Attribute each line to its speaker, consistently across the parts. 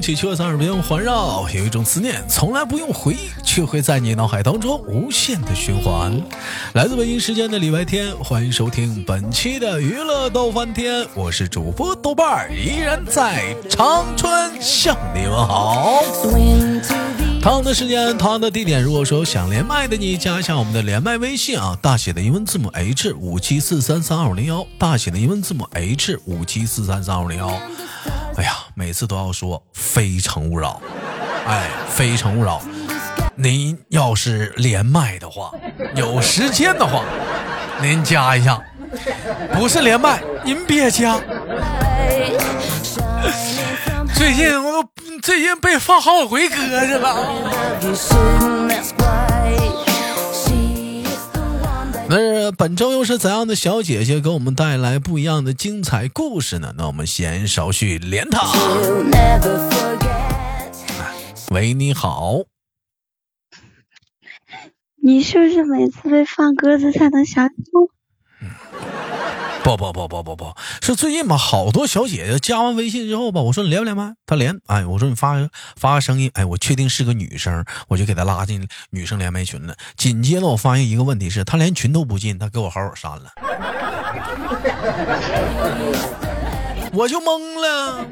Speaker 1: 一种声音从来不响起，却在耳边环绕；有一种思念从来不用回忆，却会在你脑海当中无限的循环。来自北京时间的礼拜天，欢迎收听本期的娱乐逗翻天，我是主播豆瓣儿，依然在长春向你们好。同样的时间，同样的地点，如果说想连麦的你，加一下我们的连麦微信啊，大写的英文字母 H 五七四三三二五零幺，大写的英文字母 H 五七四三三二五零幺。每次都要说“非诚勿扰”，哎，“非诚勿扰”。您要是连麦的话，有时间的话，您加一下；不是连麦，您别加。最近我都最近被放好几回鸽子了。那本周又是怎样的小姐姐给我们带来不一样的精彩故事呢？那我们闲少叙，连她。喂，你好。
Speaker 2: 你是不是每次被放鸽子才能想起我？
Speaker 1: 不不不不不不是最近吧？好多小姐姐加完微信之后吧，我说你连不连麦？她连。哎，我说你发发个声音。哎，我确定是个女生，我就给她拉进女生连麦群了。紧接着我发现一个问题是，她连群都不进，她给我好友删了。我就懵了，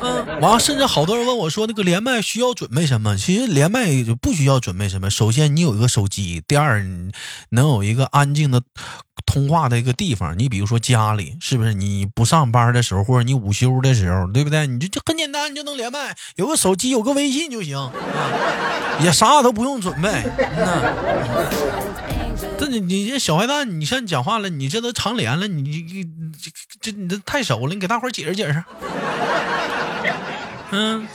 Speaker 1: 嗯，完了，甚至好多人问我说，那个连麦需要准备什么？其实连麦就不需要准备什么。首先，你有一个手机；第二，能有一个安静的通话的一个地方。你比如说家里，是不是？你不上班的时候，或者你午休的时候，对不对？你就就很简单，你就能连麦。有个手机，有个微信就行，也啥都不用准备。这你你这小坏蛋，你像你讲话了，你这都常连了，你你这这你这太熟了，你给大伙解释解释。
Speaker 2: 嗯，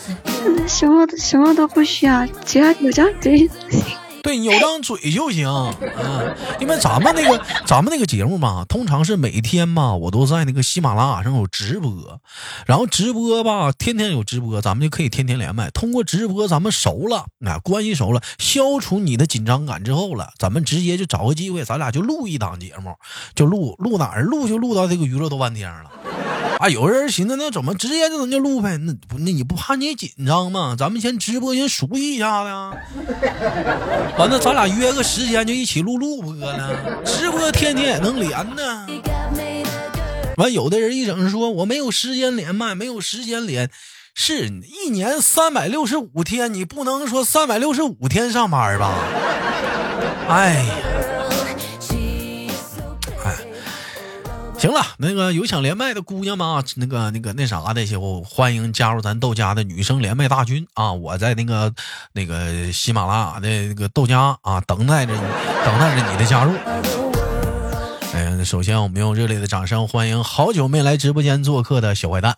Speaker 2: 什么什么都不需要，只要有张嘴就行。
Speaker 1: 对你有张嘴就行，嗯，因为咱们那个咱们那个节目嘛，通常是每天嘛，我都在那个喜马拉雅上有直播，然后直播吧，天天有直播，咱们就可以天天连麦。通过直播，咱们熟了，那关系熟了，消除你的紧张感之后了，咱们直接就找个机会，咱俩就录一档节目，就录录哪儿录就录到这个娱乐豆瓣天了。啊，有人寻思那怎么直接就能就录呗？那不那你不怕你紧张吗？咱们先直播先熟悉一下子，完了咱俩约个时间就一起录录播了。直播天天也能连呢。完有的人一整说我没有时间连麦，没有时间连，是一年三百六十五天，你不能说三百六十五天上班吧？哎呀。行了，那个有想连麦的姑娘吗？那个、那个、那啥的，就欢迎加入咱豆家的女生连麦大军啊！我在那个、那个喜马拉雅的那个豆家啊，等待着你，等待着你的加入。哎，首先我们用热烈的掌声欢迎好久没来直播间做客的小坏蛋。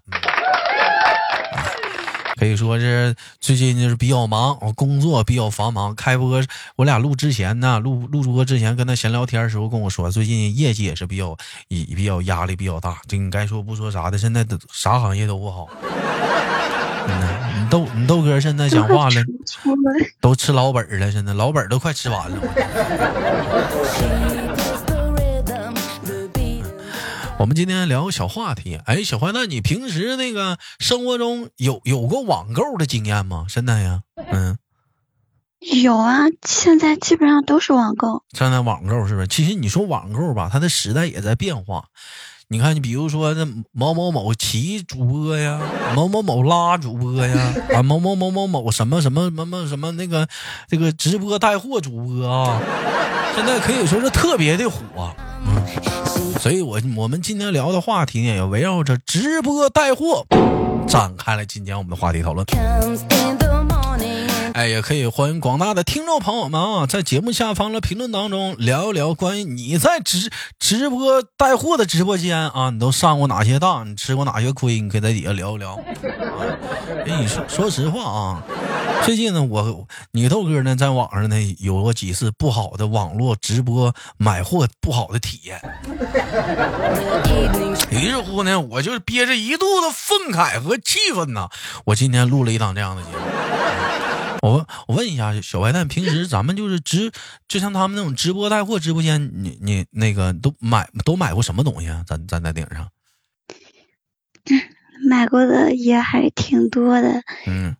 Speaker 1: 可以说是最近就是比较忙，我工作比较繁忙。开播我俩录之前呢，录录播之前跟他闲聊天的时候跟我说，最近业绩也是比较比比较压力比较大。这你该说不说啥的，现在都啥行业都不好。你豆你豆哥现在讲话了，都吃老本了，现在老本都快吃完了。我们今天聊个小话题，哎，小坏蛋，你平时那个生活中有有过网购的经验吗？现在呀，嗯，
Speaker 2: 有啊，现在基本上都是网购。
Speaker 1: 现在网购是不是？其实你说网购吧，它的时代也在变化。你看，你比如说那某某某骑主播呀，某某某拉主播呀，啊，某某某某某什么什么什么什么那个这个直播带货主播啊，现在可以说是特别的火。所以，我我们今天聊的话题呢，也围绕着直播带货展开了今天我们的话题讨论。哎，也可以欢迎广大的听众朋友们啊，在节目下方的评论当中聊一聊关于你在直直播带货的直播间啊，你都上过哪些当，你吃过哪些亏，你可以在底下聊一聊。哎，你说说实话啊，最近呢，我你豆哥呢，在网上呢有过几次不好的网络直播买货不好的体验。于是乎呢，我就憋着一肚子愤慨和气愤呐，我今天录了一档这样的节目。我问我问一下小白蛋，平时咱们就是直，就像他们那种直播带货直播间，你你那个都买都买过什么东西啊？咱咱在顶上
Speaker 2: 买过的也还挺多的，
Speaker 1: 嗯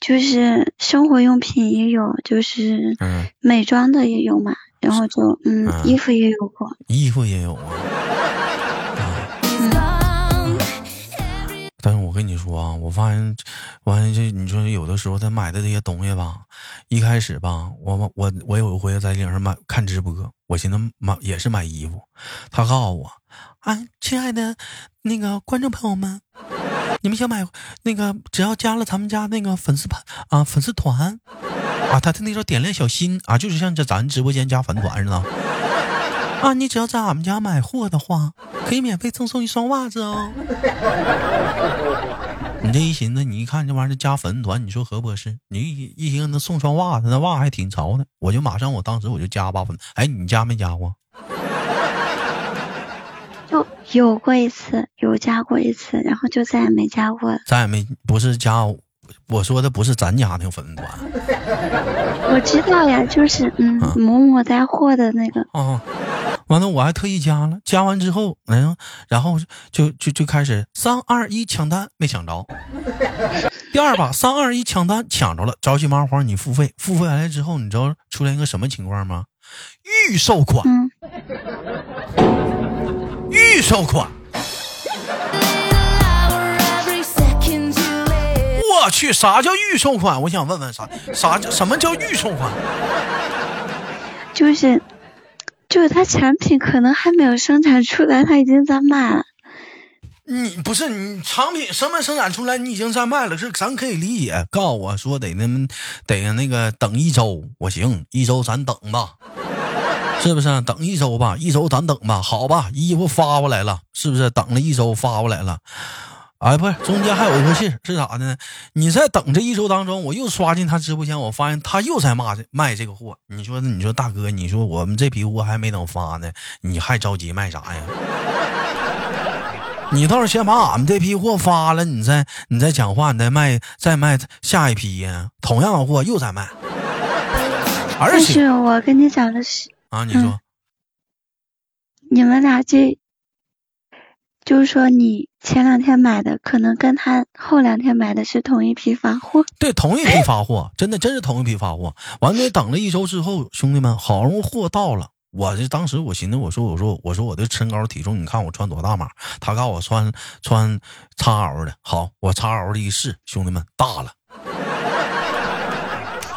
Speaker 2: 就是生活用品也有，就是
Speaker 1: 嗯，
Speaker 2: 美妆的也有嘛，然后就嗯
Speaker 1: 嗯
Speaker 2: 衣服也有过，
Speaker 1: 衣服也有啊。但是我跟你说啊，我发现，我发现这你说有的时候他买的这些东西吧，一开始吧，我我我有一回在顶上买看直播，我寻思买也是买衣服，他告诉我，啊，亲爱的那个观众朋友们，你们想买那个只要加了咱们家那个粉丝团啊粉丝团啊，他的那时候点亮小心啊，就是像这咱直播间加粉团似的。啊，你只要在俺们家买货的话，可以免费赠送一双袜子哦。你这一寻思，你一看这玩意儿加粉团，你说合不合适？你一一听那送双袜子，那袜还挺潮的，我就马上，我当时我就加吧粉。哎，你加没加过？
Speaker 2: 就有过一次，有加过一次，然后就再也没加过了。
Speaker 1: 再也没不是加，我说的不是咱家那个粉丝团
Speaker 2: 我知道呀，就是嗯
Speaker 1: 啊
Speaker 2: 某某带货的那个，
Speaker 1: 啊。完了，我还特意加了，加完之后，然后然后就就就开始三二一抢单，没抢着。第二把三二一抢单抢着了，着急忙慌你付费，付费完了之后，你知道出现一个什么情况吗？预售款，
Speaker 2: 嗯，
Speaker 1: 预售款，我去，啥叫预售款？我想问问啥啥叫什么叫预售款？
Speaker 2: 就是就是它产品可能还没有生产出来，它已经在卖了。
Speaker 1: 你不是你产品什么生产出来，你已经在卖了，是咱可以理解。告诉我说得那么得那个等一周，我行，一周咱等吧，是不是？等一周吧，一周咱等吧，好吧，衣服发过来了，是不是？等了一周发过来了。哎，不是，中间还有一个信是咋的呢？你在等这一周当中，我又刷进他直播间，我发现他又在骂这卖这个货。你说，你说大哥，你说我们这批货还没等发呢，你还着急卖啥呀？你倒是先把俺们这批货发了，你再你再讲话，你再卖再卖下一批呀。同样的货又在卖，而
Speaker 2: 但
Speaker 1: 且
Speaker 2: 是我跟你讲的是，
Speaker 1: 啊，你说
Speaker 2: 你们俩这，就是说你前两天买的，可能跟他后两天买的是同一批发货。
Speaker 1: 对，同一批发货，真的真是同一批发货。完了，等了一周之后，兄弟们，好容易货到了。我这当时我寻思，我说我说我说我的身高体重，你看我穿多大码？他告诉我穿穿 XL 的，好，我 XL 的一试，兄弟们大了，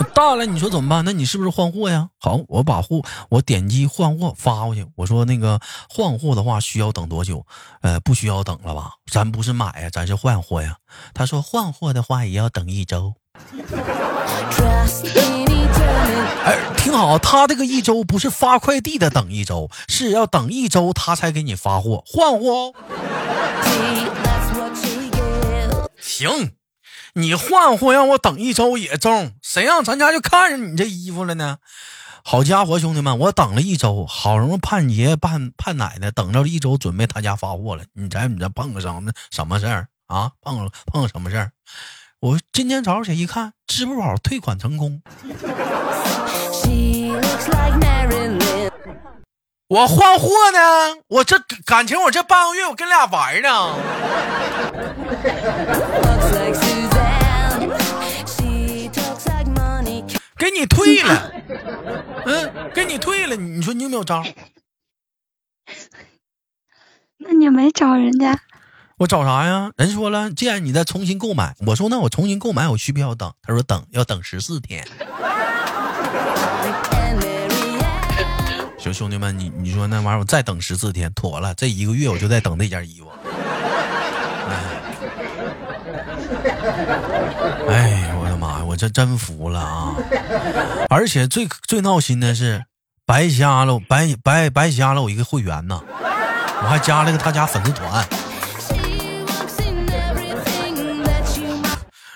Speaker 1: 大了，你说怎么办？那你是不是换货呀？好，我把货我点击换货发过去，我说那个换货的话需要等多久？呃，不需要等了吧？咱不是买呀，咱是换货呀。他说换货的话也要等一周。哎，挺好，他这个一周不是发快递的等一周，是要等一周他才给你发货换货哦。行，你换货让我等一周也中，谁让咱家就看上你这衣服了呢？好家伙，兄弟们，我等了一周，好容易盼爷爷盼盼奶奶，等着一周准备他家发货了。你在你这碰个什么什么事儿啊？碰了碰了什么事儿？我今天早上起来一看，支付宝退款成功。我换货呢，我这感情我这半个月我跟俩玩呢。给你退了，嗯，给你退了，你说你有没有招？
Speaker 2: 那你没找人家？
Speaker 1: 我找啥呀？人说了，既然你再重新购买，我说那我重新购买，我需不需要等？他说等，要等十四天。行，兄弟们，你你说那玩意儿，我再等十四天，妥了，这一个月我就在等这件衣服。我，这真服了啊！而且最最闹心的是，白瞎了白白白瞎了我一个会员呢，我还加了个他家粉丝团。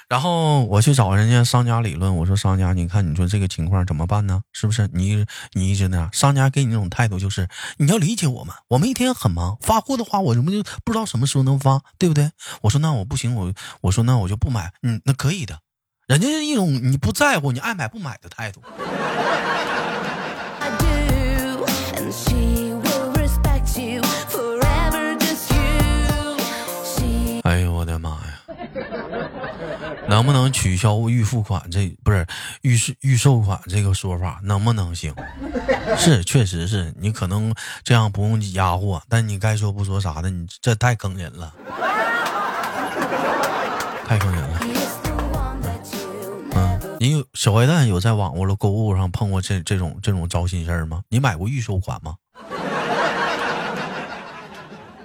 Speaker 1: 然后我去找人家商家理论，我说商家，你看你说这个情况怎么办呢？是不是你你一直那样？商家给你那种态度就是你要理解我们，我们一天很忙，发货的话我们就不知道什么时候能发，对不对？我说那我不行，我我说那我就不买，嗯，那可以的，人家是一种你不在乎，你爱买不买的态度。哎呦我的妈呀能不能取消预付款？这不是预预售款这个说法，能不能行？是，确实是你可能这样不用压货，但你该说不说啥的，你这太坑人了，太坑人了。小坏蛋有在网络的购物上碰过这这种这种糟心事儿吗？你买过预售款吗？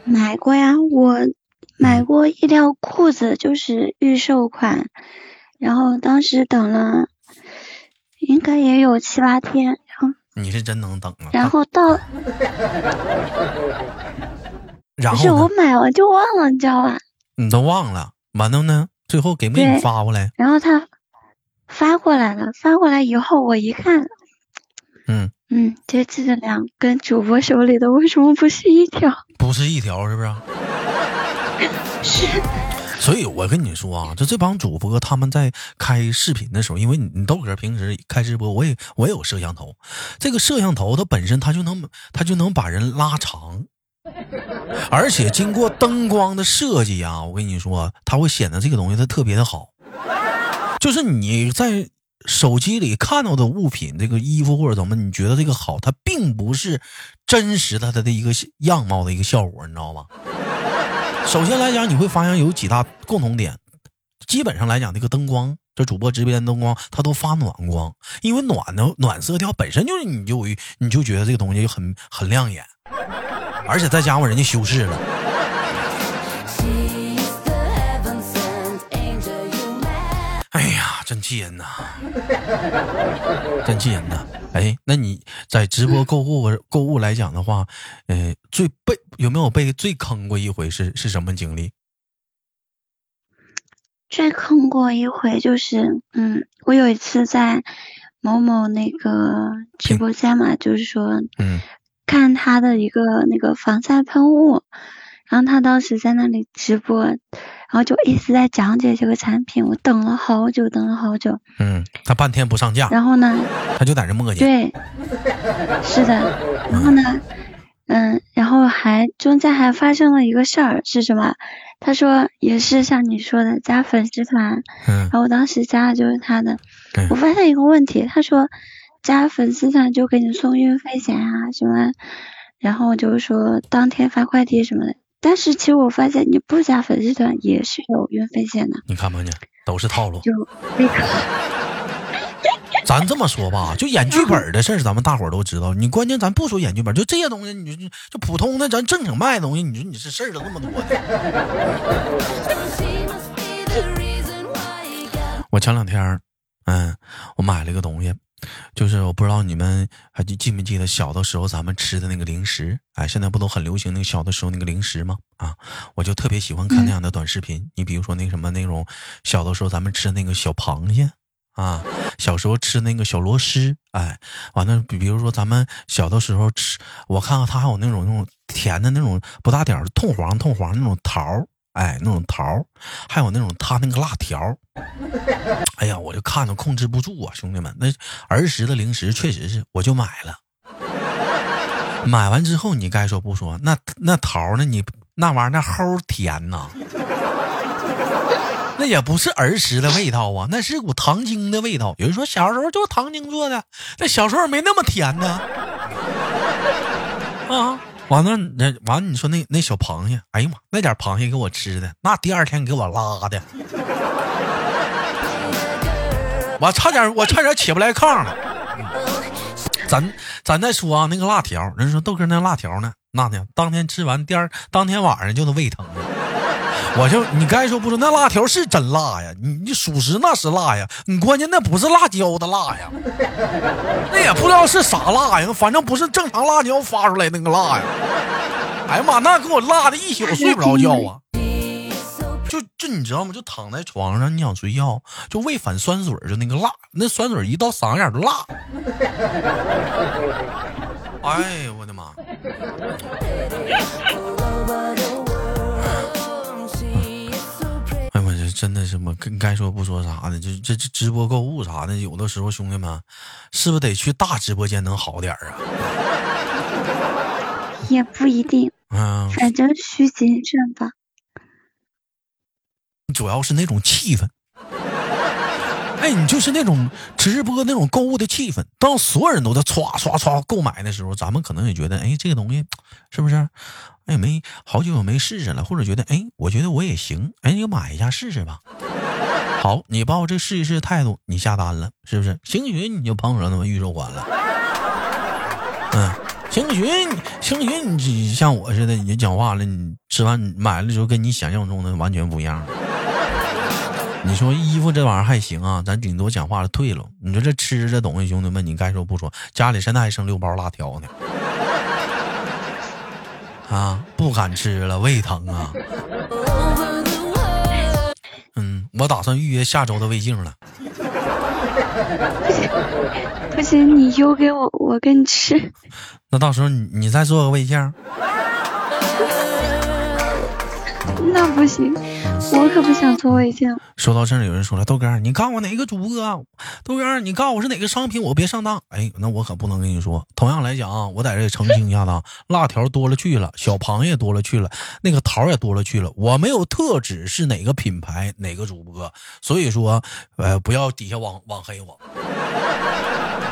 Speaker 2: 买过呀，我买过一条裤子，就是预售款，然后当时等了，应该也有七八天，然后
Speaker 1: 你是真能等啊！
Speaker 2: 然后到，
Speaker 1: 然
Speaker 2: 不是我？买完就忘了，你知道吧？
Speaker 1: 你都忘了，完了呢？最后给没给你发过来？
Speaker 2: 然后他发过来了，发过来以后我一看，
Speaker 1: 嗯，
Speaker 2: 嗯，这质量跟主播手里的为什么不是一条？
Speaker 1: 不是一条，是不是？
Speaker 2: 是，
Speaker 1: 所以我跟你说啊，就这帮主播他们在开视频的时候，因为你你豆哥平时开直播，我也我也有摄像头，这个摄像头它本身它就能它就能把人拉长，而且经过灯光的设计啊，我跟你说，它会显得这个东西它特别的好，就是你在。手机里看到的物品，这个衣服或者怎么，你觉得这个好，它并不是真实的它的一个样貌的一个效果，你知道吗？首先来讲，你会发现有几大共同点。基本上来讲，这个灯光，这主播直播间灯光，它都发暖光，因为暖的暖色调本身就是你就你就觉得这个东西就很很亮眼，而且再加上人家修饰了。气人呐！真气人呐！哎，那你在直播购物购物来讲的话，呃，最被有没有被最坑过一回是是什么经历？
Speaker 2: 最坑过一回就是，嗯，我有一次在某某那个直播间嘛，就是说
Speaker 1: 嗯
Speaker 2: 看他的一个那个防晒喷雾，然后他当时在那里直播，然后就一直在讲解这个产品，我等了好久，等了好久，
Speaker 1: 嗯，他半天不上架，
Speaker 2: 然后呢，
Speaker 1: 他就在这磨叽。
Speaker 2: 对，是的，然后呢，嗯，然后还中间还发生了一个事儿，是什么？他说也是像你说的加粉丝团，
Speaker 1: 嗯
Speaker 2: 然后我当时加的就是他的
Speaker 1: 嗯，
Speaker 2: 我发现一个问题，他说加粉丝团就给你送运费险啊什么，然后就是说当天发快递什么的，但是其实我发现你不加粉丝团也是有运费险的，
Speaker 1: 你看没你，都是套路。
Speaker 2: 就那个
Speaker 1: 咱这么说吧，就演剧本的事儿，咱们大伙儿都知道。你关键咱不说演剧本，就这些东西，你就就普通的咱正经卖的东西，你说你这事儿都这么多的。我前两天，嗯，我买了个东西，就是我不知道你们还记记没记得小的时候咱们吃的那个零食？哎，现在不都很流行那个小的时候那个零食吗？啊，我就特别喜欢看那样的短视频。你比如说那什么那种小的时候咱们吃那个小螃蟹。啊，小时候吃那个小螺蛳，哎，完了，比比如说咱们小的时候吃，我看看它还有那种那种甜的那种不大点儿的痛黄痛黄那种桃儿，哎，那种桃儿，还有那种他那个辣条儿，哎呀，我就看着控制不住啊，兄弟们，那儿时的零食确实是，我就买了。买完之后，你该说不说，那那桃呢？你那玩意儿那齁甜呐，那也不是儿时的味道啊，那是股糖精的味道。有人说小时候就糖精做的，那小时候没那么甜呢。啊，完了，那完了，你说那那小螃蟹，哎呀妈，那点螃蟹给我吃的，那第二天给我拉的，我差点我差点起不来炕了。咱咱再说啊，那个辣条，人说豆哥那辣条呢，那天当天吃完，第二当天晚上就能胃疼。我就你该说不说，那辣条是真辣呀，你你属实那是辣呀，你关键那不是辣椒的辣呀，那也不知道是啥辣呀，反正不是正常辣椒发出来那个辣呀。哎呀妈，那给我辣的一宿睡不着觉啊！就就你知道吗？就躺在床上，你想睡觉，就胃反酸水，就那个辣，那酸水一到嗓子眼儿就辣。哎呦我的妈！哎我这真的是我跟该说不说啥的，就这这直播购物啥的，有的时候兄弟们，是不是得去大直播间能好点儿啊？
Speaker 2: 也不一定，
Speaker 1: 嗯，
Speaker 2: 反正需谨慎吧。
Speaker 1: 主要是那种气氛，哎，你就是那种直播那种购物的气氛，当所有人都在唰唰唰购买的时候，咱们可能也觉得，哎，这个东西是不是？哎，没好久没试试了，或者觉得，哎，我觉得我也行，哎，你买一下试试吧。好，你抱这试一试态度，你下单了，是不是？星许你就碰上他妈预售款了。嗯，星许，星许，你像我似的，你讲话了，你吃完买了之后，跟你想象中的完全不一样。你说衣服这玩意儿还行啊，咱顶多讲话了退了。你说这吃这东西，兄弟们，你该说不说，家里现在还剩六包辣条呢。啊，不敢吃了，胃疼啊。嗯，我打算预约下周的胃镜了。
Speaker 2: 不行，你邮给我，我给你吃。
Speaker 1: 那到时候你你再做个胃镜。
Speaker 2: 那不行，我可不想做胃镜。
Speaker 1: 说到这儿，有人说了，豆哥，你告诉我哪个主播？豆哥，你告诉我是哪个商品，我别上当。哎，那我可不能跟你说。同样来讲啊，我在这里澄清一下子，辣条多了去了，小螃蟹多了去了，那个桃也多了去了。我没有特指是哪个品牌哪个主播，所以说，呃，不要底下网网黑我。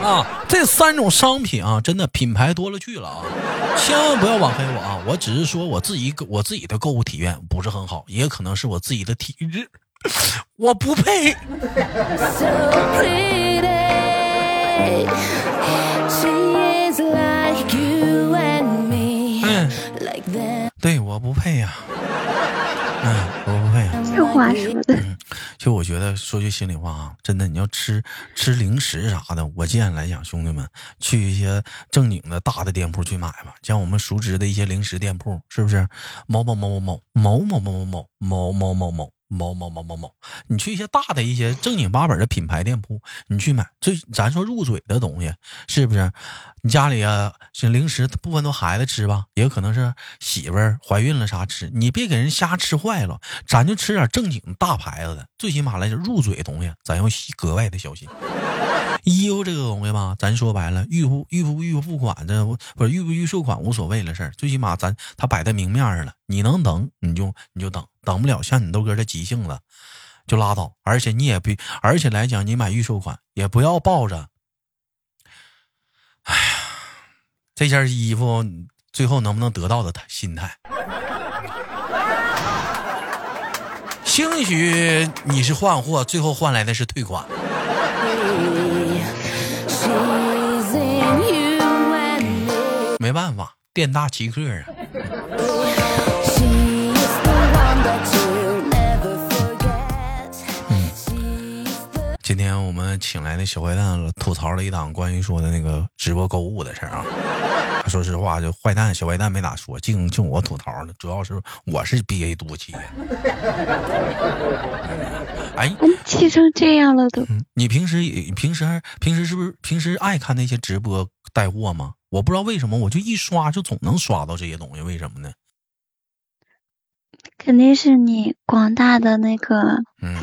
Speaker 1: 啊，这三种商品啊，真的品牌多了去了啊，千万不要网黑我啊！我只是说我自己我自己的购物体验不是很好，也可能是我自己的体质，我不配。嗯，对，我不配呀。嗯，我不会。
Speaker 2: 这话说的。
Speaker 1: 其实我觉得说句心里话啊，真的，你要吃吃零食啥的，我建议来讲，兄弟们去一些正经的大的店铺去买吧，像我们熟知的一些零食店铺，是不是？某某某某某某某某某某某某某某。某某某某某，你去一些大的一些正经八本的品牌店铺，你去买最咱说入嘴的东西，是不是？你家里啊，这零食部分都孩子吃吧，也有可能是媳妇儿怀孕了啥吃，你别给人瞎吃坏了。咱就吃点正经大牌子的，最起码来说入嘴的东西，咱要格外的小心。衣服这个东西吧，咱说白了，预付预付预付款，这不是预不预售款无所谓的事儿，最起码咱他摆在明面上了，你能等你就你就等，等不了像你豆哥这急性子就拉倒，而且你也不，而且来讲你买预售款也不要抱着，哎呀，这件衣服最后能不能得到的心态，兴许你是换货，最后换来的是退款。店大欺客啊。今天我们请来的小坏蛋吐槽了一档关于说的那个直播购物的事儿啊。说实话，就坏蛋小坏蛋没咋说，净净我吐槽了。主要是我是憋一肚气。哎，
Speaker 2: 气成这样了都。
Speaker 1: 你平时平时平时是不是平时爱看那些直播带货吗？我不知道为什么，我就一刷就总能刷到这些东西，为什么呢？
Speaker 2: 肯定是你广大的那个
Speaker 1: 嗯。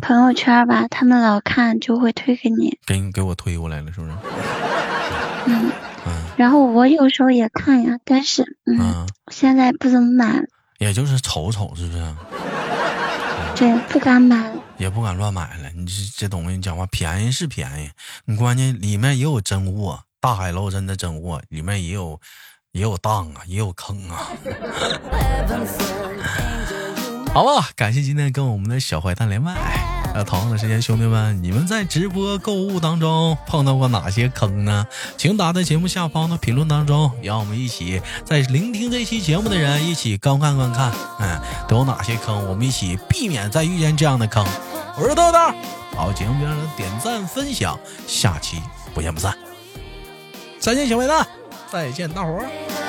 Speaker 2: 朋友圈吧，他们老看就会推给你，
Speaker 1: 给你给我推过来了，是不是？
Speaker 2: 嗯嗯。然后我有时候也看呀，但是嗯，现在不怎么买了。
Speaker 1: 也就是瞅瞅，是不是？
Speaker 2: 对，不敢买了。
Speaker 1: 也不敢乱买了。你这这东西，你讲话便宜是便宜，你关键里面也有真货，大海捞针的真货，里面也有也有当啊，也有坑啊。好吧，感谢今天跟我们的小坏蛋连麦。那同样的时间，兄弟们，你们在直播购物当中碰到过哪些坑呢？请打在节目下方的评论当中，让我们一起在聆听这期节目的人一起观看观看，嗯，都有哪些坑？我们一起避免再遇见这样的坑。我是豆豆，好，节目别忘了点赞分享，下期不见不散。再见，小坏蛋，再见，大伙儿。